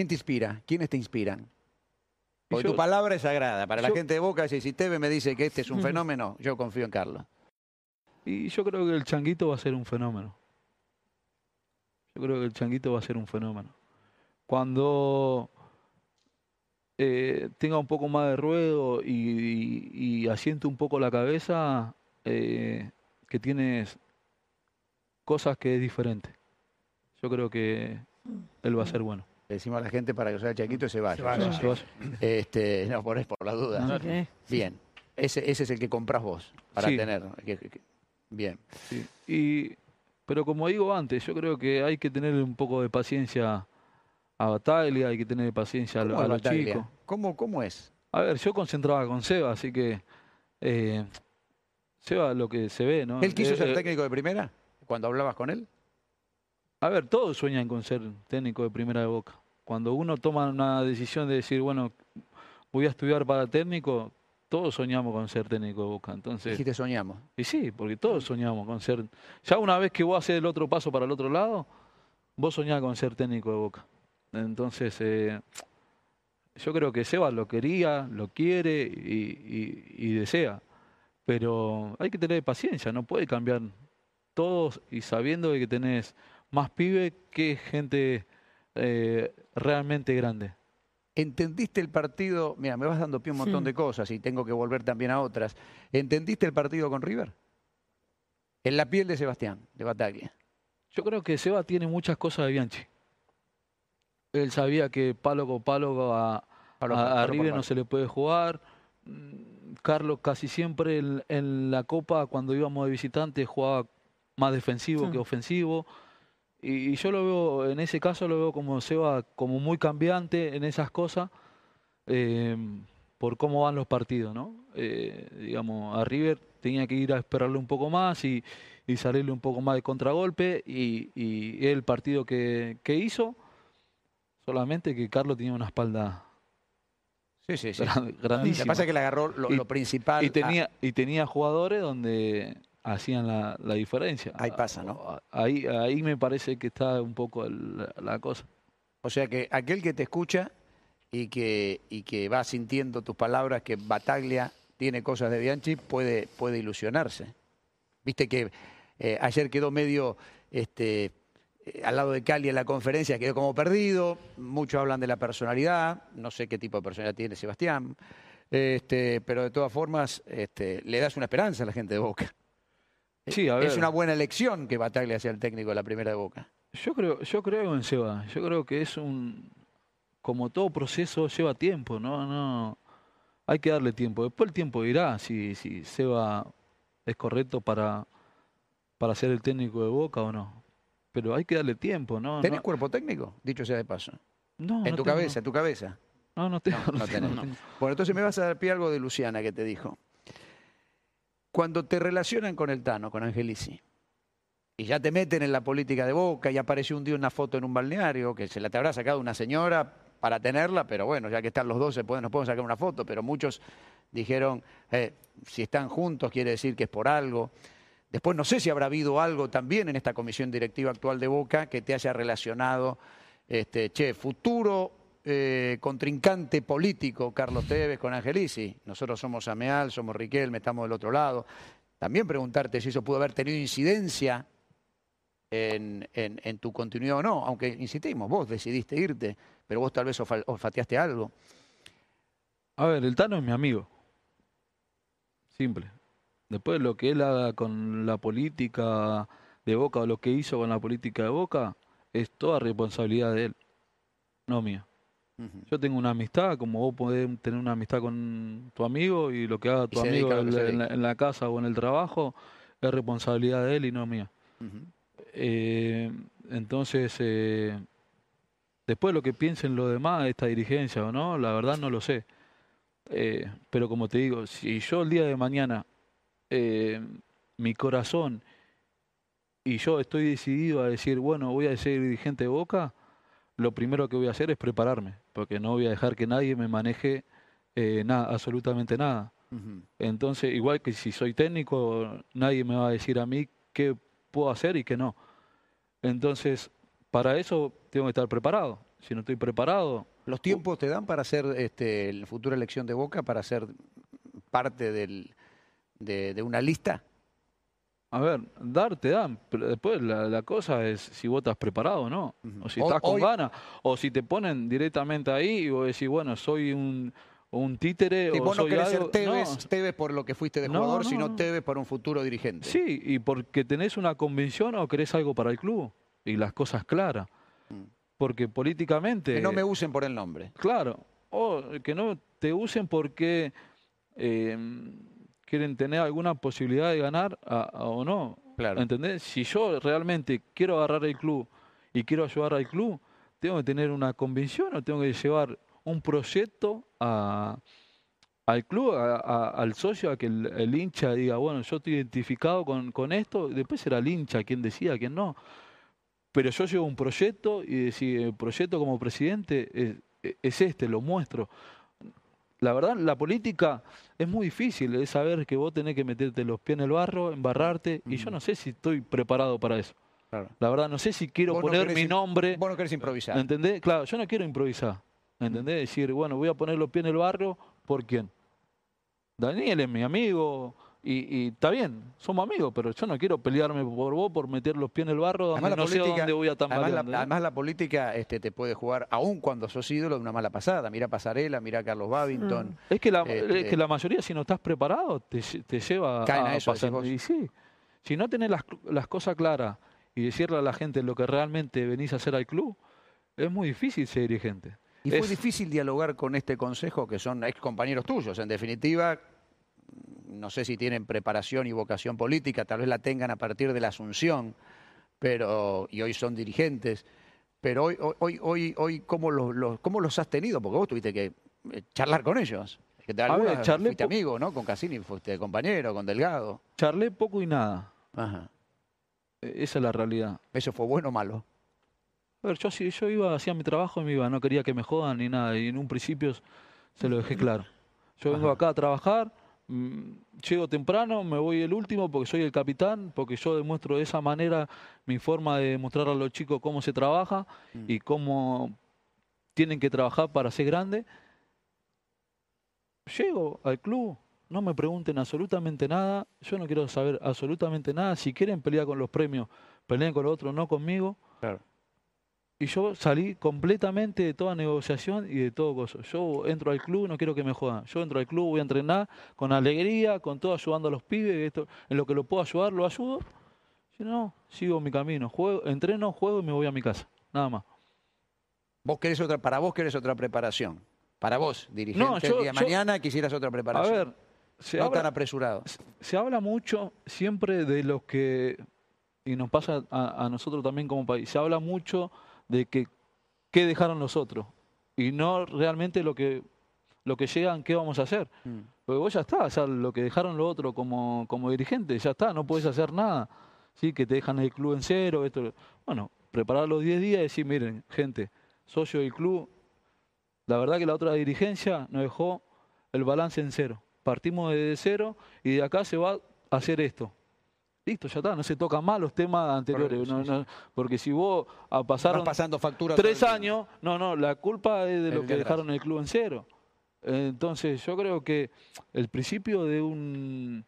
¿Quién te inspira? ¿Quiénes te inspiran? Porque yo- tu palabra es sagrada. Para la gente de Boca, si, si Teve me dice que este es un fenómeno, yo confío en Carlos. Y yo creo que el changuito va a ser un fenómeno. Yo creo que el changuito va a ser un fenómeno. Cuando eh, tenga un poco más de ruedo y, y- y asiente un poco la cabeza, eh, que tienes cosas que es diferente. Yo creo que él va a ser bueno. Le decimos a la gente para que sea chiquito y se vaya. Se vaya, Se vaya. Este, no, por, por la duda. Bien. Ese, ese es el que compras vos para Sí. tener. bien. Sí. Y, pero como digo antes, yo creo que hay que tener un poco de paciencia a Bataglia, hay que tener paciencia a, lo- ¿Cómo a es los chicos. ¿Cómo, ¿Cómo es? A ver, yo concentraba con Seba, así que eh, Seba lo que se ve, ¿no? ¿Él quiso Eh, ser eh, técnico de primera cuando hablabas con él? A ver, todos sueñan con ser técnico de primera de Boca. Cuando uno toma una decisión de decir, bueno, voy a estudiar para técnico, todos soñamos con ser técnico de Boca. Entonces, Dijiste soñamos. y sí, porque todos soñamos con ser. Ya una vez que vos haces el otro paso para el otro lado, vos soñás con ser técnico de Boca. Entonces, eh, yo creo que Seba lo quería, lo quiere y, y- y desea. Pero hay que tener paciencia, no puede cambiar todos y sabiendo que tenés más pibe que gente eh, realmente grande. ¿Entendiste el partido? Mira, me vas dando pie un montón de cosas y tengo que volver también a otras. ¿Entendiste el partido con River? En la piel de Sebastián, de Bataglia. Yo creo que Seba tiene muchas cosas de Bianchi. Él sabía que palo con palo a, Palo a- por- a palo por River palo. no se le puede jugar. Mm, Carlos casi siempre en, en la Copa, cuando íbamos de visitante, jugaba más defensivo que ofensivo. Y, y yo lo veo, en ese caso lo veo como Seba, como muy cambiante en esas cosas, eh, por cómo van los partidos, ¿no? Eh, digamos, a River tenía que ir a esperarle un poco más y, y salirle un poco más de contragolpe. Y, y el partido que, que hizo, solamente que Carlos tenía una espalda Sí, sí, sí. gran- Lo que grandísima. pasa es que le agarró lo, principal. y a- tenía y tenía jugadores donde hacían la, la diferencia. Ahí pasa, ¿no? A- Ahí, ahí me parece que está un poco el- la cosa. O sea que aquel que te escucha y que, y que va sintiendo tus palabras que Bataglia tiene cosas de Bianchi puede, puede ilusionarse. Viste que eh, ayer quedó medio este, eh, al lado de Cali en la conferencia, quedó como perdido. Muchos hablan de la personalidad, no sé qué tipo de personalidad tiene Sebastián, este, pero de todas formas este, le das una esperanza a la gente de Boca. Sí, a Es ver. una buena elección que Bataglia sea el técnico de la primera de Boca. Yo creo, yo creo en Seba. Yo creo que es un como todo proceso lleva tiempo, ¿no? No hay que darle tiempo. Después el tiempo dirá si, si Seba es correcto para, para ser el técnico de Boca o no. Pero hay que darle tiempo, ¿no? ¿Tenés no, cuerpo técnico? Dicho sea de paso. no, en no tu tengo, cabeza, en tu cabeza. No, no tengo. No, no no tengo, tengo. Bueno, entonces me vas a dar pie algo de Luciana que te dijo. Cuando te relacionan con el Tano, con Angelici, y ya te meten en la política de Boca y apareció un día una foto en un balneario que se la te habrá sacado una señora para tenerla, pero bueno, ya que están los dos, nos pueden sacar una foto, pero muchos dijeron, eh, si están juntos quiere decir que es por algo. Después no sé si habrá habido algo también en esta comisión directiva actual de Boca que te haya relacionado, este, che, futuro eh, contrincante político Carlos Tevez con Angelici. Nosotros somos Ameal, somos Riquelme, estamos del otro lado. También preguntarte si eso pudo haber tenido incidencia en, tu continuidad o no, aunque insistimos, vos decidiste irte, pero vos tal vez olfa- olfateaste algo. A ver, el Tano es mi amigo. Simple. Después lo que él haga con la política de Boca o lo que hizo con la política de Boca es toda responsabilidad de él, no mía. Yo tengo una amistad, como vos podés tener una amistad con tu amigo y lo que haga tu amigo dedica en, la, dedica. en la casa o en el trabajo es responsabilidad de él y no mía. Eh, entonces, eh, después lo que piensen los demás, esta dirigencia o no, la verdad no lo sé. Eh, pero como te digo, si yo el día de mañana, eh, mi corazón y yo estoy decidido a decir, bueno, voy a ser dirigente de Boca, lo primero que voy a hacer es prepararme, porque no voy a dejar que nadie me maneje eh, nada, absolutamente nada. Entonces, igual que si soy técnico, nadie me va a decir a mí qué puedo hacer y qué no. Entonces, para eso tengo que estar preparado. si no estoy preparado. ¿Los tiempos te dan para hacer este, la futura elección de Boca, para ser parte del, de, de una lista? A ver, dar te dan, pero después la, la cosa es si vos estás preparado o no, o si estás con hoy- ganas, o si te ponen directamente ahí y vos decís, bueno, soy un, un títere Y o vos no soy querés algo. ser Tevez, No, Tevez por lo que fuiste de No, jugador, no, sino no. Tevez por un futuro dirigente. Sí, y porque tenés una convicción o querés algo para el club y las cosas claras. Mm. Porque políticamente... Que no me usen por el nombre. Claro, o que no te usen porque eh, quieren tener alguna posibilidad de ganar a- a- o no. Claro. ¿Entendés? Si yo realmente quiero agarrar el club y quiero ayudar al club, tengo que tener una convicción o tengo que llevar un proyecto a, al club, al socio, a que el, el hincha diga, bueno, yo estoy identificado con, con esto, después será el hincha quien decida, quien no. Pero yo llevo un proyecto y decir, el proyecto como presidente es, es este, lo muestro. La verdad, la política es muy difícil, es saber que vos tenés que meterte los pies en el barro, embarrarte, y yo Ujú. no sé si estoy preparado para eso. Claro. La verdad, no sé si quiero Vos poner mi nombre, Vos no querés improvisar. ¿entendés? Claro, yo no quiero improvisar, ¿entendés? Decir, bueno, voy a poner los pies en el barro, ¿por quién? Daniel es mi amigo, y, y está bien, somos amigos, pero yo no quiero pelearme por vos por meter los pies en el barro donde Además, la no sé política- dónde voy a tambalear. Además, la, además la política este, te puede jugar, aun cuando sos ídolo, de una mala pasada. Mira Pasarela, mira Carlos Babington. Es que la, Este- es que la mayoría, si no estás preparado, te, te lleva Caen a a, eso, pasar. Y sí, si no tenés las, las cosas claras y decirle a la gente lo que realmente venís a hacer al club, es muy difícil ser dirigente. Y fue Es- difícil dialogar con este consejo, que son ex compañeros tuyos. En definitiva, no sé si tienen preparación y vocación política, tal vez la tengan a partir de la Asunción, pero y hoy son dirigentes. Pero hoy, hoy, hoy, hoy, ¿cómo, los, los- ¿cómo los has tenido? Porque vos tuviste que eh, charlar con ellos. Que ver, charlé fuiste amigo, ¿no? Con Cassini fuiste compañero, con Delgado. Charlé poco y nada. Ajá. Eh, Esa es la realidad. ¿Eso fue bueno o malo? A ver, yo, si- yo iba, hacía mi trabajo y me iba, no quería que me jodan ni nada, y en un principio se lo dejé claro. Yo vengo Ajá. acá a trabajar, llego temprano, me voy el último porque soy el capitán, porque yo demuestro de esa manera mi forma de mostrar a los chicos cómo se trabaja Mm. y cómo tienen que trabajar para ser grande. Llego al club, no me pregunten absolutamente nada, yo no quiero saber absolutamente nada, si quieren pelear con los premios, peleen con los otros, no conmigo. Claro. Y yo salí completamente de toda negociación y de todo cosa. Yo entro al club, no quiero que me jodan. Yo entro al club, voy a entrenar con alegría, con todo, ayudando a los pibes. Esto, en lo que lo puedo ayudar, lo ayudo. Si no, sigo mi camino. Juego, entreno, juego y me voy a mi casa. Nada más. Vos querés otra, para vos querés otra preparación. Para vos, dirigente, No, yo- el día de yo- mañana quisieras otra A preparación. ver, se no habla, tan apresurado. se habla mucho siempre de los que, y nos pasa a, a nosotros también como país, se habla mucho de que qué dejaron los otros y no realmente lo que, lo que llegan, qué vamos a hacer. Mm. Porque vos ya está, o sea, lo que dejaron los otros como, como dirigente, ya está, no puedes hacer nada. ¿sí? Que te dejan el club en cero. Esto. Bueno, preparar los 10 días y decir, miren, gente, socio del club, la verdad que la otra dirigencia nos dejó el balance en cero. Partimos desde cero y de acá se va a hacer esto. Listo, ya está, no se tocan más los temas anteriores. Correcto, no- sí, no, porque si vos ah, pasaron pasando factura. tres años, no, no, la culpa es de El lo que atrás. dejaron el club en cero. Entonces, yo creo que el principio de un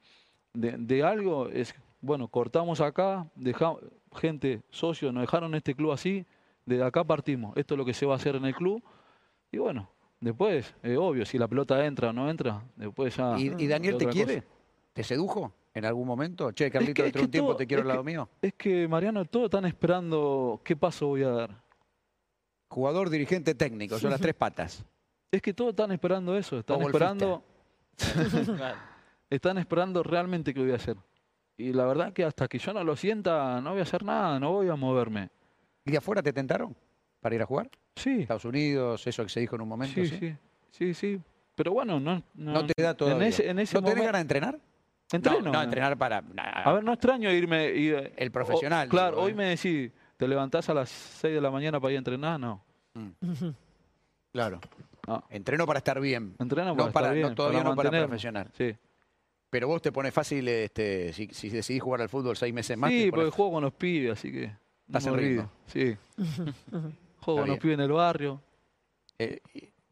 de, de algo es, bueno, cortamos acá, dejamos, gente, socios, nos dejaron este club así, de acá partimos, esto es lo que se va a hacer en el club, y bueno, después, es obvio, si la pelota entra o no entra, después ya... ¿Y, y Daniel te quiere? cosa. ¿Te sedujo en algún momento? Che, Carlito, que- dentro de un tiempo todo- te quiero al lado que- mío. Es que, Mariano, todos están esperando qué paso voy a dar. Jugador, dirigente, técnico, son las tres patas. Es que todos están esperando eso, están O esperando... están esperando realmente qué voy a hacer. Y la verdad que hasta que yo no lo sienta, no voy a hacer nada, no voy a moverme. ¿Y de afuera te tentaron para ir a jugar? Sí, Estados Unidos, eso que se dijo en un momento. sí, Sí, sí, sí, sí. Pero bueno, no, no, No te da todavía. En ese, en ese ¿No tenés ganas de entrenar? Entreno. No, no, entrenar para... nah, A ver, no extraño irme. ir- El profesional, o- claro, digo, hoy ¿eh? me decís, ¿te levantás a las 6 de la mañana para ir a entrenar? No. Claro. no. Entreno para estar bien. Entreno No para, para- estar bien, no, todavía no para profesional. Sí, Pero vos te pones fácil, este, si, si decidís jugar al fútbol seis meses más. sí porque juego con los pibes, así que... Estás en ritmo. Sí. Juego Está con los pibes en el barrio. Eh,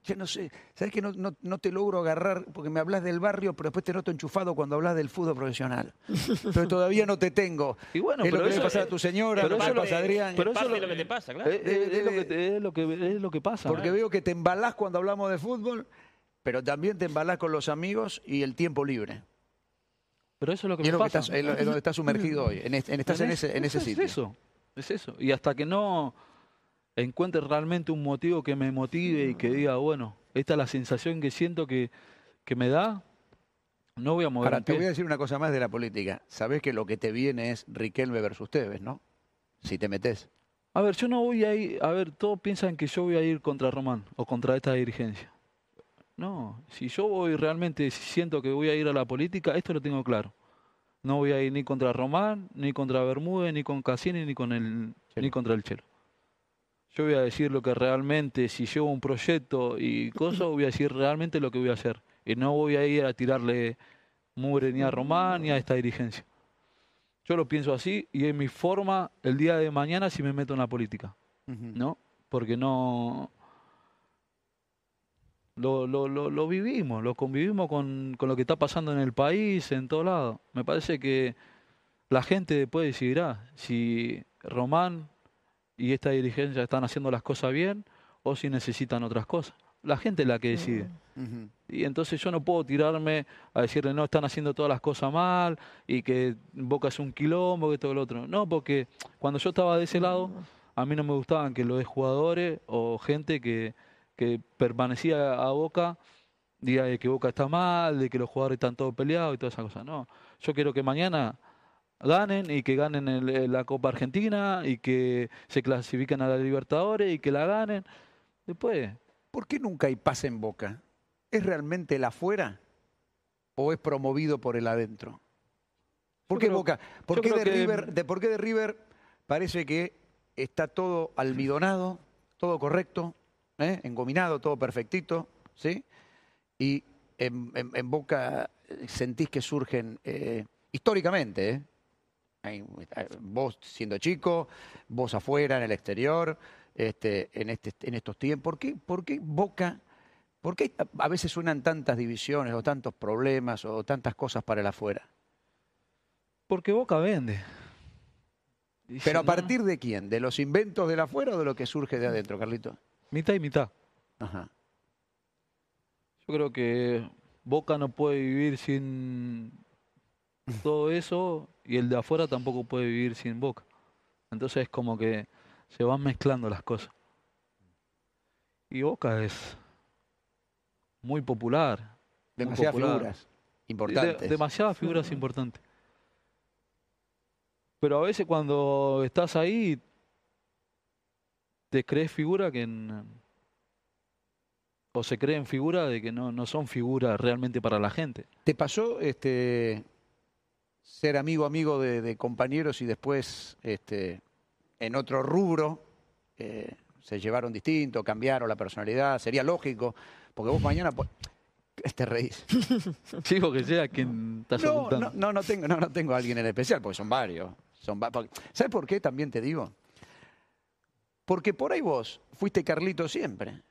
yo no sé, ¿sabes que no, no- no te logro agarrar? Porque me hablas del barrio, pero después te noto enchufado cuando hablas del fútbol profesional. Pero todavía no te tengo. Y bueno, es lo pero que le eso- pasa a tu señora, pero lo que eso le lo- pasa a Adrián. pero es eso parte lo- de lo que te pasa, claro. Eh, eh, es, lo que, es, lo que, es lo que pasa. Porque veo que te embalás cuando hablamos de fútbol, pero también te embalás con los amigos y el tiempo libre. Pero eso es lo que Y es, me lo que pasa. estás, es lo- es donde estás sumergido hoy. En, es- en- estás en ese, en ese es sitio. eso, es eso. Y hasta que no encuentre realmente un motivo que me motive y que diga, bueno, esta es la sensación que siento que, que me da, no voy a mover Ahora, te voy a decir una cosa más de la política. Sabés que lo que te viene es Riquelme versus Tevez, ¿no? Si te metes. A ver, yo no voy a ir, a ver, todos piensan que yo voy a ir contra Román o contra esta dirigencia. No, si yo voy realmente, si siento que voy a ir a la política, esto lo tengo claro. No voy a ir ni contra Román, ni contra Bermúdez, ni con Cassini, ni con el, Chelo. ni contra el Chelo. Yo voy a decir lo que realmente, si llevo un proyecto y cosas, voy a decir realmente lo que voy a hacer. Y no voy a ir a tirarle mugre ni a Román ni a esta dirigencia. Yo lo pienso así y es mi forma el día de mañana si me meto en la política, ¿no? Porque no... Lo, lo, lo, lo vivimos, lo convivimos con, con lo que está pasando en el país, en todo lado. Me parece que la gente después decidirá si Román y esta dirigencia están haciendo las cosas bien o si necesitan otras cosas. La gente es la que decide. Ujú. Y entonces yo no puedo tirarme a decirle, no, están haciendo todas las cosas mal y que Boca es un quilombo, que todo lo otro. No, porque cuando yo estaba de ese lado, a mí no me gustaban que los jugadores o gente que, que permanecía a Boca diga de que Boca está mal, de que los jugadores están todos peleados y todas esas cosas. No, yo quiero que mañana ganen y que ganen el- la Copa Argentina y que se clasifiquen a la Libertadores y que la ganen. Después, ¿Por qué nunca hay paz en Boca? ¿Es realmente el afuera o es promovido por el adentro? ¿Por Yo qué creo- Boca? ¿Por qué, de que- River, de, ¿Por qué de River parece que está todo almidonado, todo correcto, ¿eh? engominado, todo perfectito, ¿sí? Y en, en- en Boca eh, sentís que surgen eh, históricamente, ¿eh? Eh, vos siendo chico, vos afuera, en el exterior, este, en, este, en estos tiempos. ¿Por qué, por qué Boca, por qué a- veces suenan tantas divisiones o tantos problemas o tantas cosas para el afuera? porque Boca vende. Y si Pero a no, partir de quién? ¿De los inventos del afuera o de lo que surge de adentro, Carlito? Mitad y mitad. Ajá. Yo creo que Boca no puede vivir sin todo eso y el de afuera tampoco puede vivir sin Boca. Entonces es como que se van mezclando las cosas. Y Boca es muy popular. muy Demasiadas popular. figuras De- importantes. demasiadas figuras importantes. Pero a veces cuando estás ahí, te crees figura que... n- o se creen figura de que no, no son figuras realmente para la gente. ¿Te pasó este, ser amigo amigo de, de compañeros y después este, en otro rubro eh, se llevaron distinto, cambiaron la personalidad? Sería lógico, porque vos mañana... po- Te reís. Chico que sea quien estás No, no, no, no tengo, no, no tengo a alguien en especial, porque son varios. Son va- porque- ¿Sabes por qué también te digo? Porque por ahí vos fuiste Carlito siempre,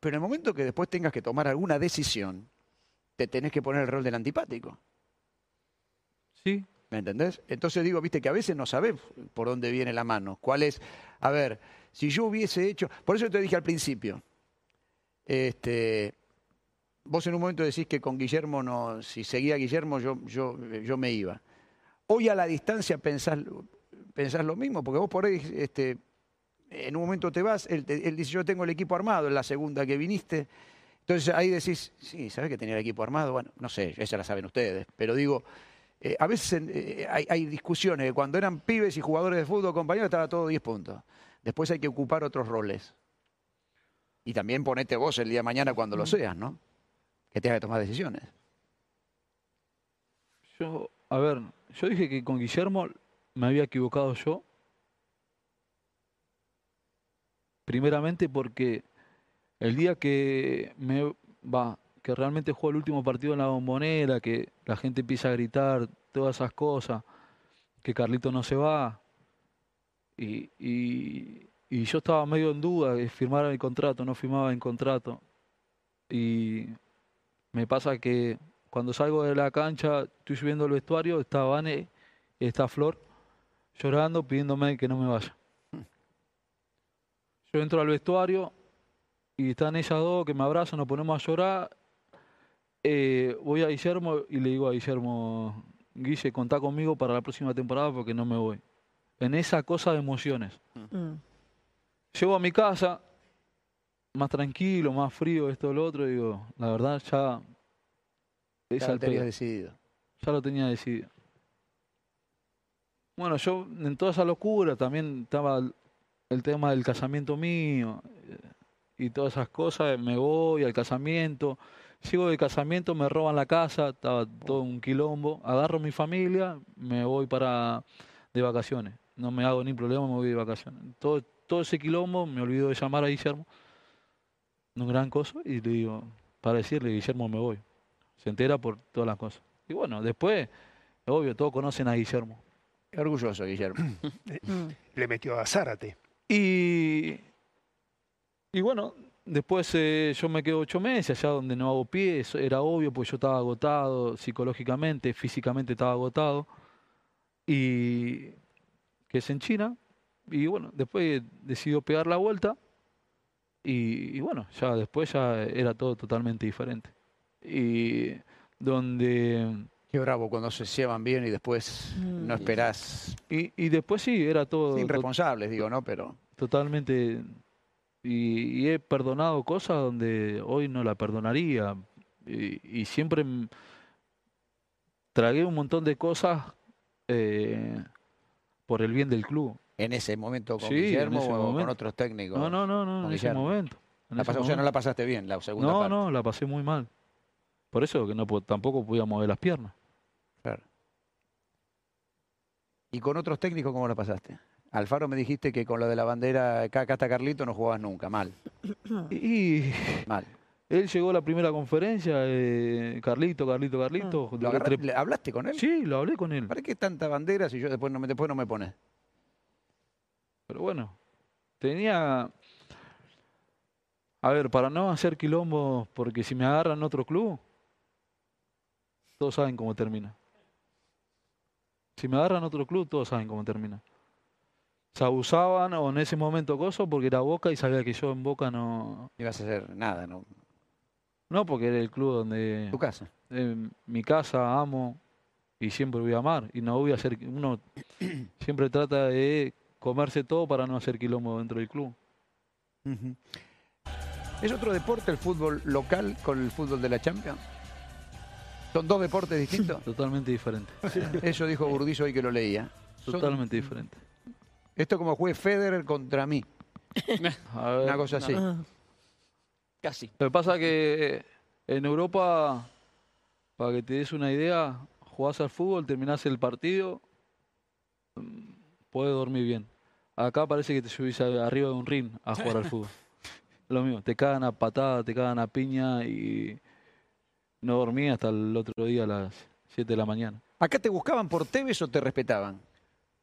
pero en el momento que después tengas que tomar alguna decisión, te tenés que poner el rol del antipático. ¿Me entendés? Entonces digo, viste que a veces no sabés por dónde viene la mano. ¿Cuál es? A ver, si yo hubiese hecho. Por eso te dije al principio. Este, vos en un momento decís que con Guillermo no. Si seguía Guillermo, yo, yo, yo me iba. Hoy a la distancia pensás, lo mismo, porque vos por ahí, este, en un momento te vas, él dice, yo tengo el equipo armado, en la segunda que viniste. Entonces ahí decís, sí, ¿sabés que tenía el equipo armado? Bueno, no sé, esa la saben ustedes, pero digo, eh, a veces eh, hay, hay discusiones cuando eran pibes y jugadores de fútbol, compañeros, estaba todo 10 puntos. Después hay que ocupar otros roles. Y también ponete vos el día de mañana cuando lo seas, ¿no? Que tengas que tomar decisiones. yo, a ver, yo dije que con Guillermo me había equivocado yo. Primeramente porque el día que me va, que realmente juego el último partido en la bombonera, que la gente empieza a gritar todas esas cosas, que Carlito no se va, y, y, y yo estaba medio en duda de firmar el contrato, no firmaba el contrato. Y me pasa que cuando salgo de la cancha, estoy subiendo al vestuario, está Vane está Flor llorando, pidiéndome que no me vaya. Yo entro al vestuario y están ellas dos que me abrazan, nos ponemos a llorar. Eh, voy a Guillermo y le digo a Guillermo, Guille, contá conmigo para la próxima temporada porque no me voy. En esa cosa de emociones. Mm. Llego a mi casa, más tranquilo, más frío, esto, lo otro, digo, la verdad ya es Ya lo al tenías decidido. Ya lo tenía decidido. Bueno, yo en toda esa locura también estaba el, el tema del casamiento mío eh, y todas esas cosas. Me voy al casamiento. Sigo del casamiento, me roban la casa, estaba todo un quilombo. Agarro mi familia, me voy para de vacaciones. No me hago ni problema, me voy de vacaciones. Todo, todo ese quilombo, me olvido de llamar a Guillermo. Un gran cosa, y le digo, para decirle, Guillermo, me voy. Se entera por todas las cosas. Y bueno, después, obvio, todos conocen a Guillermo. Orgulloso, Guillermo. Mm. Le metió a Zárate. Y, y bueno, después eh, yo me quedo ocho meses allá donde no hago pie, eso era obvio, porque yo estaba agotado psicológicamente, físicamente estaba agotado. Y que es en China. Y bueno, después decidió pegar la vuelta. Y, y bueno, ya después ya era todo totalmente diferente. Y donde... Qué bravo cuando se llevan bien y después no Mm. esperás. Y, y después sí, era todo... Sin to- responsables, digo, ¿no? Pero totalmente y, y he perdonado cosas donde hoy no la perdonaría y, y siempre tragué un montón de cosas eh, por el bien del club en ese momento con Sí, Guillermo o con momento. otros técnicos. no no no no en ese momento en La ese pas- o sea, no momento. la pasaste bien la segunda no parte. no la pasé muy mal por eso que no po- tampoco podía mover las piernas Claro. ¿Y con otros técnicos cómo la pasaste? Alfaro me dijiste que con lo de la bandera, acá, acá está Carlito, no jugabas nunca. Mal, y, mal. él llegó a la primera conferencia eh, Carlito Carlito Carlito ¿Lo le agarra- tre- le- ¿Hablaste con él? sí lo hablé con él ¿Para qué tanta bandera si yo después no me, después no me pones? Pero bueno, tenía... A ver, para no hacer quilombo, porque si me agarran otro club, todos saben cómo termina. Si me agarran otro club, todos saben cómo termina. Se abusaban o en ese momento coso porque era Boca y sabía que yo en Boca no... Ibas a hacer nada, ¿no? No, porque era el club donde... Tu casa. eh, mi casa amo y siempre voy a amar. Y no voy a hacer... Uno siempre trata de comerse todo para no hacer quilombo dentro del club. ¿Es otro deporte el fútbol local con el fútbol de la Champions? ¿Son dos deportes distintos? Totalmente diferente. Eso dijo Burdizo hoy que lo leía. Son- Totalmente diferente. Esto como juez Federer contra mí. Una cosa así. Casi. Lo que pasa que en Europa, para que te des una idea, jugás al fútbol, terminás el partido, mm, podés dormir bien. Acá parece que te subís arriba de un ring a jugar al fútbol. Lo mismo, te cagan a patada, te cagan a piña y no dormí hasta el otro día a las 7 de la mañana. ¿Acá te buscaban por Tevez o te respetaban?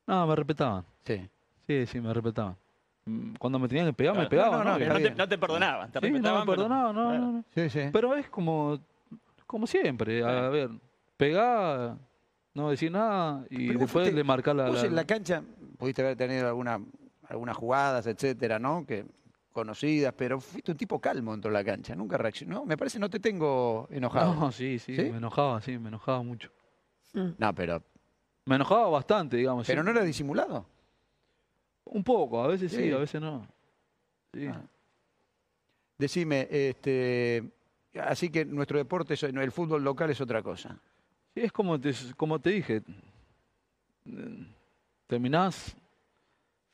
No, me respetaban. Sí. Sí, sí, me respetaban. Mm, Cuando me tenían que pegar, me pegaban. No, no, ¿no? no, te, no te perdonaban, te Sí, no me pero- perdonaban, no, Claro. no, no. Sí, sí. Pero es como, como siempre, a ver, pegar, no decir nada y Pero vos después le marcar la... Vos la- en la cancha pudiste haber tenido alguna, algunas jugadas, etcétera, ¿no? Que conocidas, pero fuiste un tipo calmo dentro de la cancha, nunca reaccionó. Me parece no te tengo enojado. No, sí, sí, ¿Sí? me enojaba, sí, me enojaba mucho. No, pero, Me enojaba bastante, digamos. pero sí. no era disimulado. Un poco, a veces sí, Sí. a veces no. Sí. Ah. Decime, este, así que nuestro deporte, el fútbol local es otra cosa. Sí, es como te, como te dije, terminás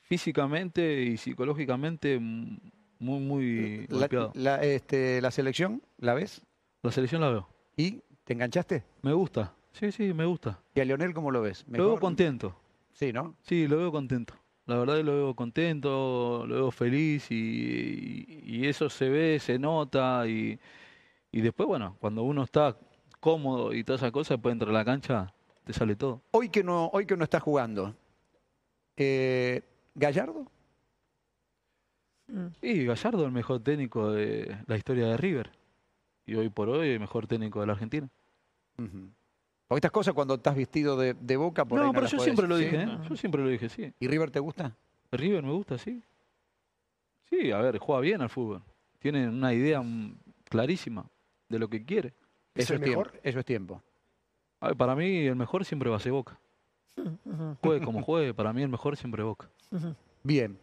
físicamente y psicológicamente muy, muy La, golpeado. la, este, la selección, ¿la ves? La selección la veo. ¿Y te enganchaste? Me gusta. Sí, sí, me gusta. ¿Y a Leonel cómo lo ves? Lo veo contento. Sí, ¿no? Sí, lo veo contento. La verdad que lo veo contento, lo veo feliz y, y- y eso se ve, se nota y, y después, bueno, cuando uno está cómodo y todas esas cosas, después entrar a la cancha, te sale todo. Hoy que no, hoy que no está jugando, eh, ¿Gallardo? Y Gallardo el mejor técnico de la historia de River. Y hoy por hoy el mejor técnico de la Argentina. Porque estas cosas cuando estás vestido de, de boca por ahí no, pero yo siempre lo ¿sí? dije, ¿eh? Yo siempre lo dije, sí. ¿Y River te gusta? River me gusta, sí. Sí, a ver, juega bien al fútbol. Tiene una idea clarísima de lo que quiere. ¿Es Eso el es tiempo. mejor? Eso es tiempo. A ver, para mí el mejor siempre va a ser Boca. Juegue como juegue, para mí el mejor siempre Boca. Bien.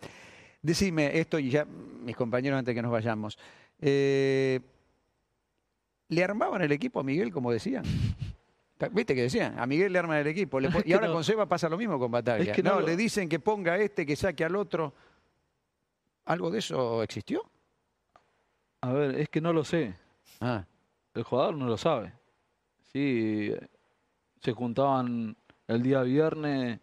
Decime esto y ya, mis compañeros, antes que nos vayamos. Eh, ¿Le armaban el equipo a Miguel, como decían? ¿Viste que decían? A Miguel le arman el equipo. Le y ahora no- con Seba pasa lo mismo con Bataglia. Es que no no, lo- le dicen que ponga a este, que saque al otro. ¿Algo de eso existió? A ver, es que no lo sé. Ah, El jugador no lo sabe. Sí, se juntaban el día viernes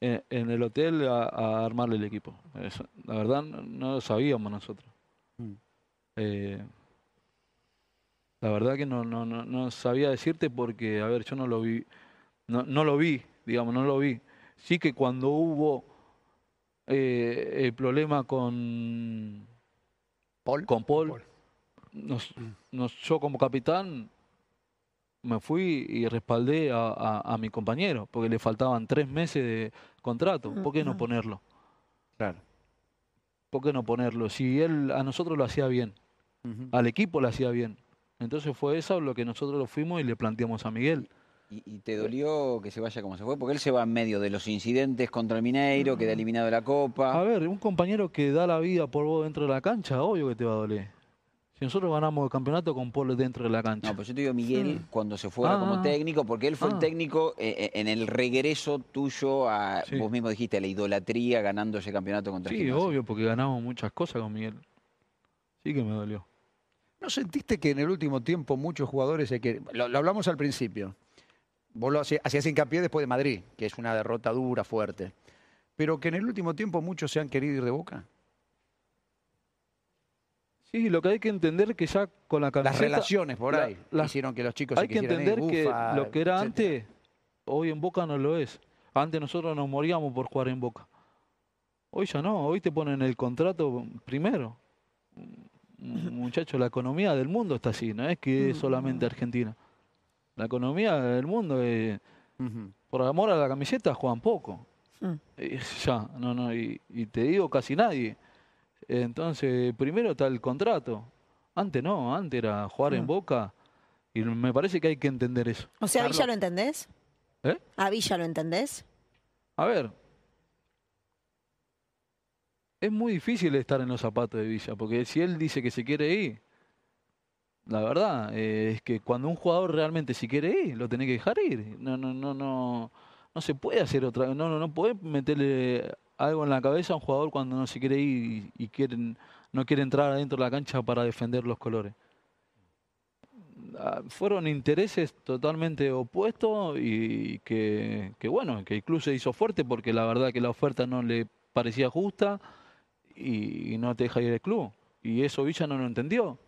en, en el hotel a, a armarle el equipo. Eso, la verdad no, no lo sabíamos nosotros. Mm. Eh, la verdad que no, no, no, no sabía decirte porque, a ver, yo no lo vi, no, no lo vi, digamos, no lo vi. Sí que cuando hubo eh, el problema con, Paul. con Paul, Paul. nos- nos- yo como capitán me fui y respaldé a, a- a mi compañero, porque le faltaban tres meses de contrato. ¿Por qué no ponerlo? Claro. ¿Por qué no ponerlo? Si él a nosotros lo hacía bien, al equipo lo hacía bien. Entonces fue eso lo que nosotros lo fuimos y le planteamos a Miguel. ¿Y, y te dolió que se vaya como se fue? Porque él se va en medio de los incidentes contra el Mineiro, queda eliminado de la A Copa. ver, un compañero que da la vida por vos dentro de la cancha, obvio que te va a doler. Si nosotros ganamos el campeonato con Paul dentro de la cancha. No, pero yo te digo Miguel cuando se fuera Ah, como ah. técnico, porque él fue el Ah. técnico eh, eh, en el regreso tuyo a, Sí. vos mismo dijiste, a la idolatría ganando ese campeonato contra sí, obvio, porque ganamos muchas cosas con Miguel. Sí que me dolió. ¿No sentiste que en el último tiempo muchos jugadores quieren... Lo, lo hablamos al principio. Vos lo hacías, hacías hincapié después de Madrid, que es una derrota dura, fuerte. Pero que en el último tiempo muchos se han querido ir de boca. Sí, lo que hay que entender es que ya con la Las camiseta... relaciones por ahí la- hicieron que los chicos hay se que ir, entender que Bufa, lo que era etcétera. antes, hoy en Boca no lo es. Antes nosotros nos moríamos por jugar en Boca. Hoy ya no, hoy te ponen el contrato primero. Muchachos, la economía del mundo está así, no es que es solamente Argentina. La economía del mundo, es, por amor a la camiseta, juegan poco. Mm. Eh, Ya, no, no, y, y te digo casi nadie. Entonces, primero está el contrato. Antes no, antes era jugar en Boca. Y me parece que hay que entender eso. O sea, ¿a. Villa lo entendés? ¿Eh? ¿A Villa lo entendés? A ver, es muy difícil estar en los zapatos de Villa, porque si él dice que se quiere ir, la verdad eh, es que cuando un jugador realmente se quiere ir, lo tenés que dejar ir. No, no, no, no, no se puede hacer otra, no, no, no podés meterle algo en la cabeza a un jugador cuando no se quiere ir y, quieren, no quiere entrar adentro de la cancha para defender los colores. Ah, Fueron intereses totalmente opuestos y que, que bueno, que se hizo fuerte porque la verdad que la oferta no le parecía justa y, y no te deja ir el club. Y eso Villa no lo entendió.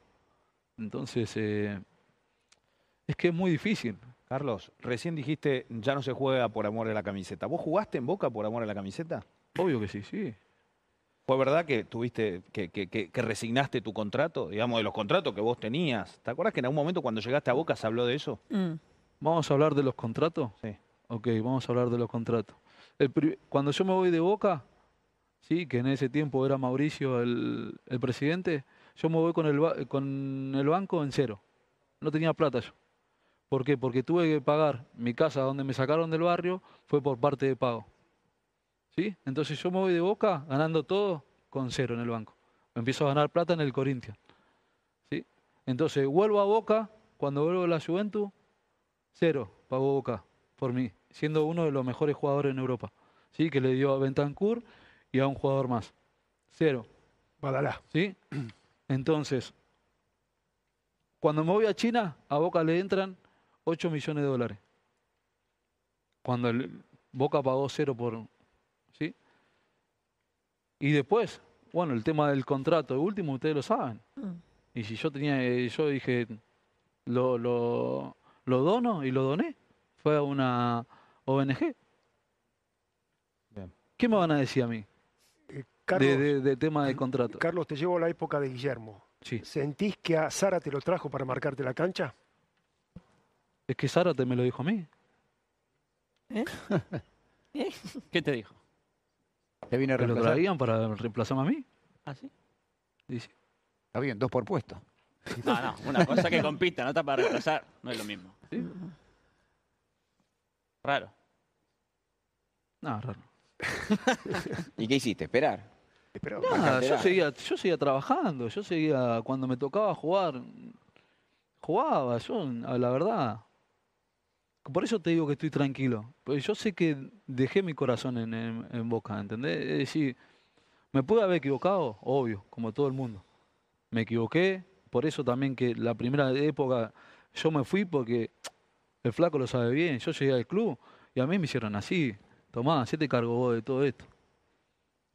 Entonces, eh, es que es muy difícil. Carlos, recién dijiste ya no se juega por amor a la camiseta. ¿Vos jugaste en Boca por amor a la camiseta? Obvio que sí, sí. ¿Fue verdad que tuviste, que, que- que- que resignaste tu contrato, digamos, de los contratos que vos tenías? ¿Te acuerdas que en algún momento cuando llegaste a Boca se habló de eso? Mm. ¿Vamos a hablar de los contratos? Sí. Ok, vamos a hablar de los contratos. El cuando yo me voy de Boca, sí, que en ese tiempo era Mauricio el, el presidente, yo me voy con el, con el banco en cero. No tenía plata yo. ¿Por qué? Porque tuve que pagar mi casa donde me sacaron del barrio, fue por parte de pago. ¿Sí? Entonces yo me voy de Boca ganando todo con cero en el banco. Empiezo a ganar plata en el Corinthians. ¿Sí? Entonces vuelvo a Boca, cuando vuelvo a la Juventus, cero pagó Boca por mí, siendo uno de los mejores jugadores en Europa. ¿Sí? Que le dio a Bentancur y a un jugador más. Cero. Badalá. ¿Sí? Entonces, cuando me voy a China, a Boca le entran 8 millones de dólares. Cuando el Boca pagó cero por. ¿Sí? Y después, bueno, el tema del contrato, de último, ustedes lo saben. Mm. Y si yo tenía, eh, yo dije, lo, lo, lo dono y lo doné. Fue a una ONG. Bien. ¿Qué me van a decir a mí? Carlos, de, de- de tema de contrato. Carlos, te llevo a la época de Guillermo. Sí. ¿Sentís que a Sara te lo trajo para marcarte la cancha? Es que Zárate me lo dijo a mí. ¿Qué te dijo? Te vine a Que lo reemplazar. traían para reemplazarme a mí. ¿Ah, sí. Está bien, dos por puesto. No, no, una cosa que compita, no está para reemplazar, no es lo mismo. Sí. Raro. No, raro. ¿Y qué hiciste? ¿Esperar? Pero, yo seguía, yo seguía trabajando, yo seguía, cuando me tocaba jugar, jugaba, yo, la verdad. Por eso te digo que estoy tranquilo. Porque yo sé que dejé mi corazón en, en- en Boca, ¿entendés? Es decir, me pude haber equivocado, obvio, como todo el mundo. Me equivoqué, por eso también que la primera época yo me fui porque el flaco lo sabe bien. Yo llegué al club y a mí me hicieron así. Tomá, se te cargo vos de todo esto.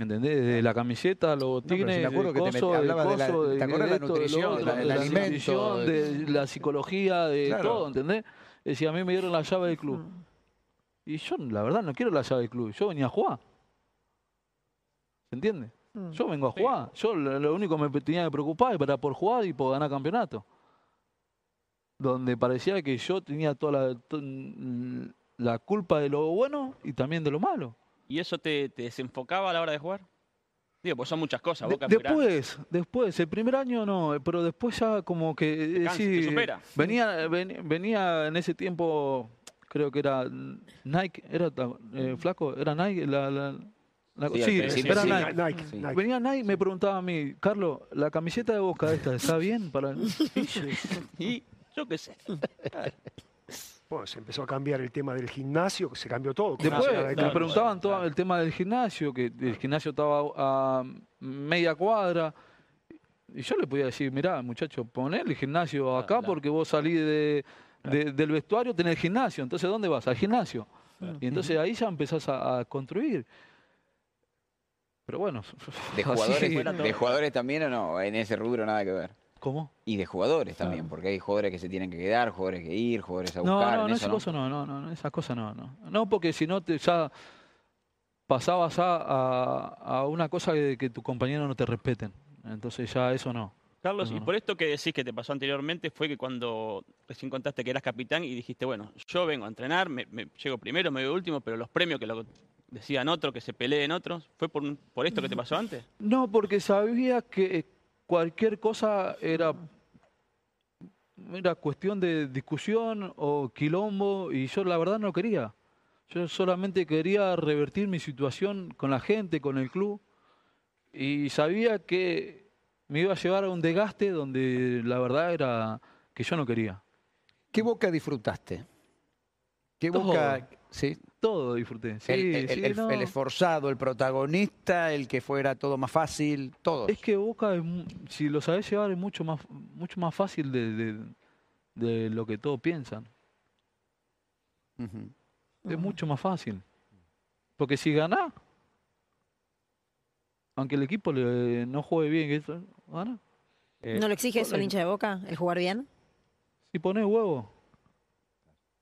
¿Me entendés? Desde la camiseta, los botines, el coso, el hablaba de la- coso, ¿te de- la esto, de lo otro, de la alimento, nutrición, de- de la psicología, de Claro. todo, ¿entendés? Es decir, a mí me dieron la llave del club. Mm. Y yo, la verdad, no quiero la llave del club. Yo venía a jugar. ¿Se entiende? Mm. Yo vengo a jugar. Yo lo, único que me tenía que preocupar era por jugar y por ganar campeonato. Donde parecía que yo tenía toda la, la culpa de lo bueno y también de lo malo. ¿Y eso te, te desenfocaba a la hora de jugar? Digo, pues son muchas cosas. De- es grande. después, después, el primer año no, pero después ya como que... Te cansa, te sí, supera. venía, ven- venía en ese tiempo, creo que era Nike, era eh, flaco, era Nike, la, la, la- Sí, sí, principio era sí. Nike. Nike, Sí. Nike. Venía Nike y me preguntaba a mí, Carlos, la camiseta de Boca esta, ¿está bien para...? Y yo qué sé. Bueno, se empezó a cambiar el tema del gimnasio, se cambió todo. Después me preguntaban todo el tema del gimnasio, que el gimnasio estaba a media cuadra. Y yo le podía decir, mirá, muchacho, poné el gimnasio acá claro. porque vos salís de, de- del vestuario, tenés el gimnasio. Entonces, ¿dónde vas? Al gimnasio. Y entonces ahí ya empezás a, a construir. Pero bueno. ¿De así- jugadores, ¿De jugadores también o no? En ese rubro nada que ver. ¿Cómo? Y de jugadores también, porque hay jugadores que se tienen que quedar, jugadores que ir, jugadores a No, buscar. no, no, eso esas no. cosas no, no, no, no, esas cosas no, no. No, porque si no te ya pasabas a, a, a una cosa de que tus compañeros no te respeten. Entonces ya eso no. Carlos, No, y no. por esto que decís que te pasó anteriormente fue que cuando recién contaste que eras capitán y dijiste, bueno, yo vengo a entrenar, me, me- llego primero, me veo último, pero los premios que lo decían otros, que se peleen otros, ¿fue por, por esto que te pasó antes? No, porque sabía que cualquier cosa era, era cuestión de discusión o quilombo y yo la verdad no quería. Yo solamente quería revertir mi situación con la gente, con el club y sabía que me iba a llevar a un desgaste donde la verdad era que yo no quería. ¿Qué boca disfrutaste? ¿Qué Todo. boca? Sí. Todo disfruté. Sí, el, el- sí, el- no. el esforzado, el protagonista, el que fuera todo más fácil, todos. Es que Boca, si lo sabés llevar, es mucho más, mucho más fácil de, de- de lo que todos piensan. Es mucho más fácil. Porque si ganás, aunque el equipo le- no juegue bien, que eso, gana. Eh, ¿No lo exige eso el hincha de Boca, el jugar bien? Si pones huevo.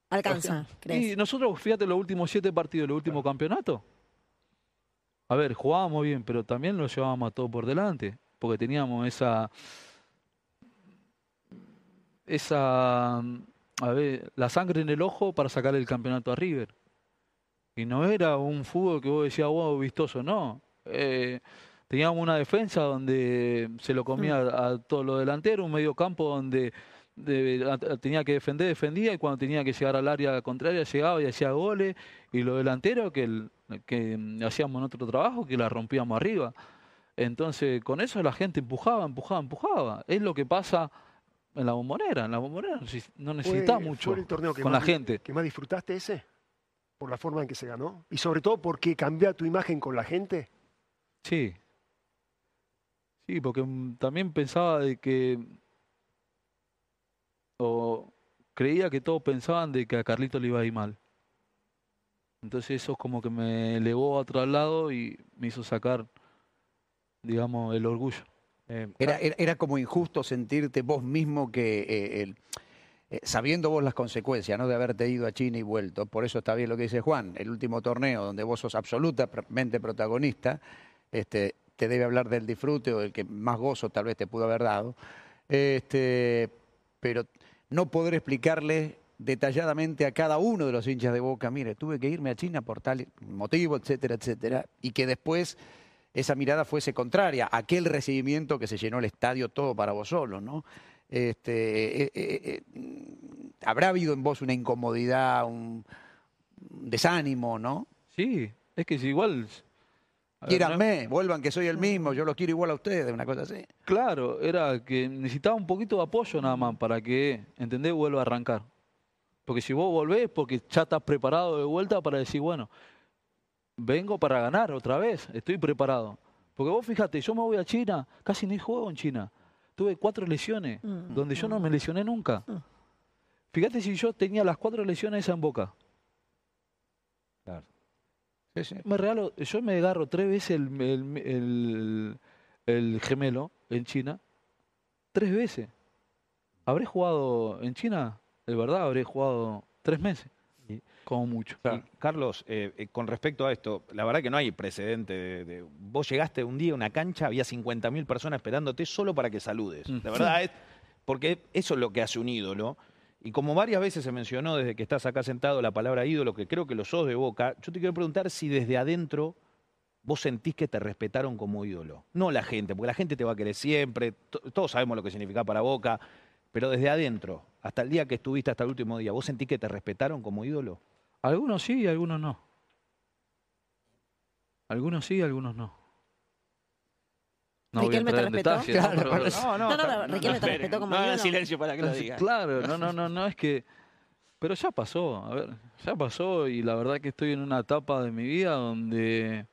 Alcanza, Y ¿crees? nosotros, fíjate, los últimos siete partidos del último campeonato. A ver, jugábamos bien, pero también lo llevábamos a todo por delante. Porque teníamos esa. Esa. A ver, la sangre en el ojo para sacar el campeonato a River. Y no era un fútbol que vos decías, wow, vistoso, no. Eh, teníamos una defensa donde se lo comía a, todos los delanteros, un medio campo donde de- a- a- tenía que defender, defendía, y cuando tenía que llegar al área contraria llegaba y hacía goles, y los delanteros que, el- que hacíamos nuestro trabajo, que la rompíamos arriba. Entonces, con eso la gente empujaba, empujaba, empujaba. Es lo que pasa en la bombonera. En la bombonera no neces- no necesitas ¿Fue- mucho fue el torneo que con más la gente. ¿Que más disfrutaste ese? Por la forma en que se ganó. Y sobre todo porque cambió tu imagen con la gente. Sí. Sí, porque mm, también pensaba de que. O creía que todos pensaban de que a Carlito le iba a ir mal. Entonces eso como que me elevó a otro lado y me hizo sacar, digamos, el orgullo. eh, Era, era, era como injusto sentirte vos mismo que, eh, el- eh, sabiendo vos las consecuencias ¿no? de haberte ido a China y vuelto, por eso está bien lo que dice Juan, el último torneo donde vos sos absolutamente protagonista, este, te debe hablar del disfrute o del que más gozo tal vez te pudo haber dado. Este, pero no poder explicarle detalladamente a cada uno de los hinchas de Boca, mire, tuve que irme a China por tal motivo, etcétera, etcétera, y que después esa mirada fuese contraria, aquel recibimiento que se llenó el estadio todo para vos solo, ¿no? Este, eh, eh, eh, habrá habido en vos una incomodidad, un desánimo, ¿no? Sí, es que si igual... Quiéranme, vuelvan que soy el mismo, yo los quiero igual a ustedes, una cosa así. Claro, era que necesitaba un poquito de apoyo nada más para que, ¿entendés? Vuelva a arrancar. Porque si vos volvés, porque ya estás preparado de vuelta para decir, bueno, vengo para ganar otra vez, estoy preparado. Porque vos fíjate, yo me voy a China, casi ni juego en China. Tuve cuatro lesiones, Mm. donde yo no me lesioné nunca. Fíjate si yo tenía las cuatro lesiones esas en boca. Claro. Sí, sí. Me regalo, yo me agarro tres veces el, el- el- el gemelo en China. Tres veces. Habré jugado en China, de verdad, habré jugado tres meses. Como mucho. Carlos, eh, eh, con respecto a esto, la verdad que no hay precedente. De, de- vos llegaste un día a una cancha, había 50.000 personas esperándote solo para que saludes. Mm. De verdad, es, porque eso es lo que hace un ídolo. Y como varias veces se mencionó desde que estás acá sentado la palabra ídolo, que creo que lo sos de boca, yo te quiero preguntar si desde adentro vos sentís que te respetaron como ídolo. No la gente, porque la gente te va a querer siempre, to- todos sabemos lo que significa para boca, pero desde adentro, hasta el día que estuviste, hasta el último día, ¿vos sentís que te respetaron como ídolo? Algunos sí y algunos no. Algunos sí y algunos no. No voy a Riquelme te entrar en respetó. Claro, Pero-. No, no, no, no, Riquelme te respetó como no silencio para que lo diga. Claro, no, no, no, no, es que. Pero ya pasó, a ver, ya pasó y la verdad que estoy en una etapa de mi vida donde.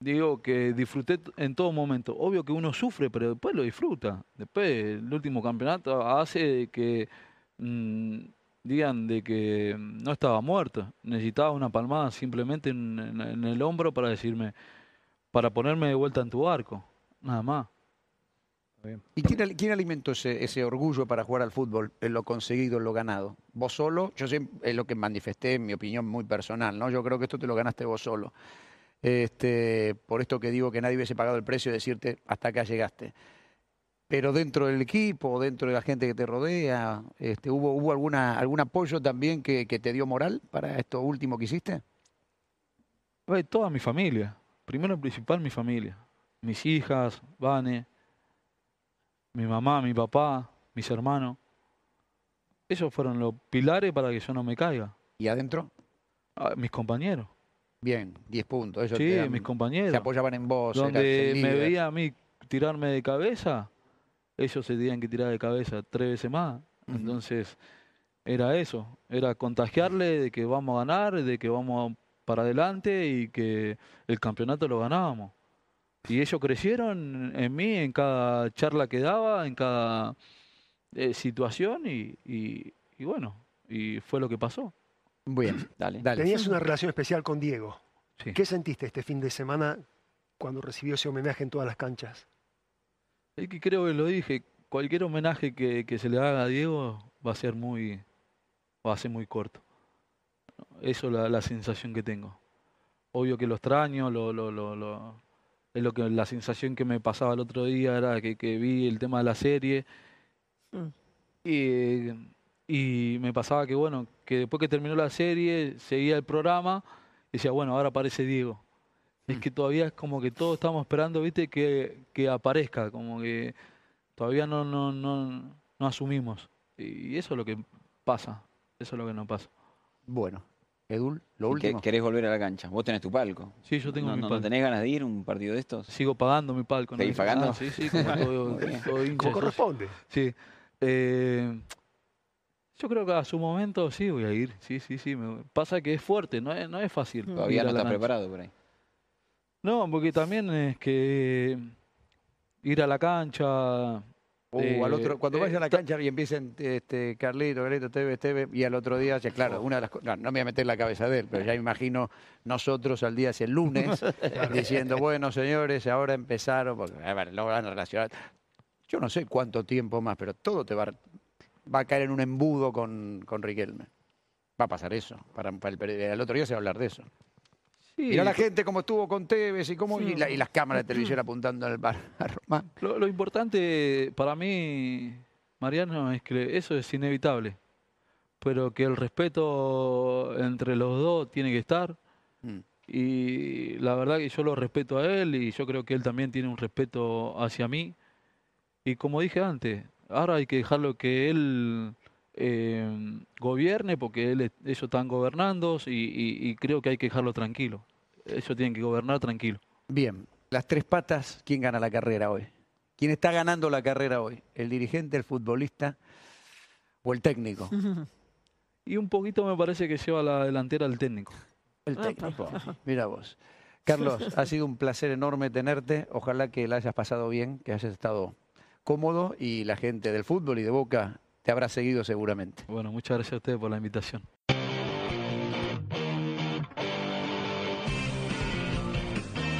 Digo que disfruté en todo momento. Obvio que uno sufre, pero después lo disfruta. Después, el último campeonato hace que mm, digan de que no estaba muerto. Necesitaba una palmada simplemente en, en- en el hombro para decirme, para ponerme de vuelta en tu barco. Nada más. ¿Y quién, al- quién alimentó ese, ese orgullo para jugar al fútbol, en lo conseguido, en lo ganado? ¿Vos solo? Yo siempre, es lo que manifesté, en mi opinión muy personal, ¿no? Yo creo que esto te lo ganaste vos solo. Este, por esto que digo que nadie hubiese pagado el precio de decirte hasta acá llegaste. Pero dentro del equipo, dentro de la gente que te rodea, este, ¿hubo, hubo alguna, algún apoyo también que, que te dio moral para esto último que hiciste? Toda mi familia. Primero y principal mi familia. Mis hijas, Vane, mi mamá, mi papá, mis hermanos. Esos fueron los pilares para que yo no me caiga. ¿Y adentro? Ah, mis compañeros. Bien, 10 puntos. Ellos Sí, dan- mis compañeros. se apoyaban en vos. Donde me veía a mí tirarme de cabeza, ellos se tenían que tirar de cabeza tres veces más. Entonces, era eso. Era contagiarle de que vamos a ganar, de que vamos para adelante y que el campeonato lo ganábamos. Y ellos crecieron en mí, en cada charla que daba, en cada eh, situación y, y- y bueno, y fue lo que pasó. Bien, Dale. dale. Tenías una relación especial con Diego. Sí. ¿Qué sentiste este fin de semana cuando recibió ese homenaje en todas las canchas? Es que creo que lo dije, cualquier homenaje que, que se le haga a Diego va a ser muy, va a ser muy corto. Eso es la, la sensación que tengo. Obvio que lo extraño, lo, lo, lo, lo- es lo que la sensación que me pasaba el otro día era que, que vi el tema de la serie Mm. y, y me pasaba que bueno, que después que terminó la serie seguía el programa y decía, bueno, ahora aparece Diego. Es que todavía es como que todos estamos esperando, viste, que, que aparezca, como que todavía no, no, no, no asumimos. Y eso es lo que pasa, eso es lo que no pasa. Bueno, Edul, lo ¿Y que- último. ¿Querés volver a la cancha? Vos tenés tu palco. Sí, yo tengo ¿No, mi no- no palco. tenés ganas de ir a un partido de estos? Sigo pagando mi palco. ¿no? ¿Seguís pagando? Ah, sí, sí, como todo, todo hincha, Como sí, corresponde. Sí. Eh, yo creo que a su momento sí voy a ir. Sí, sí, sí. me- pasa que es fuerte, no es, no es fácil. Todavía no estás cancha. preparado por ahí. No, porque también es que ir a la cancha. Uh, eh, al otro, cuando eh, vaya a la cancha y empiecen este, Carlito, Carlito, TV, TV, y al otro día, ya, claro, una de las no, no me voy a meter en la cabeza de él, pero ya imagino nosotros al día, si el lunes, diciendo, bueno, señores, ahora empezaron, porque a ver, lo van a relacionar. Yo no sé cuánto tiempo más, pero todo te va, a- va a caer en un embudo con, con Riquelme. Va a pasar eso. Para, para el, otro día se va a hablar de eso. Sí, Mirá la gente cómo estuvo con Tevez y, cómo, y, la- y las cámaras de televisión apuntando al bar. Lo, lo importante para mí, Mariano, es que eso es inevitable, pero que el respeto entre los dos tiene que estar. Mm. Y la verdad que yo lo respeto a él y yo creo que él también tiene un respeto hacia mí. Y como dije antes, ahora hay que dejarlo que él eh, gobierne porque él, ellos están gobernando y, y- y creo que hay que dejarlo tranquilo. Ellos tienen que gobernar tranquilo. Bien, las tres patas, ¿quién gana la carrera hoy? ¿Quién está ganando la carrera hoy? ¿El dirigente, el futbolista o el técnico? Y un poquito me parece que lleva la delantera el técnico. El técnico. Mira vos. Carlos, ha sido un placer enorme tenerte. Ojalá que la hayas pasado bien, que hayas estado cómodo y la gente del fútbol y de Boca te habrá seguido seguramente. Bueno, muchas gracias a ustedes por la invitación.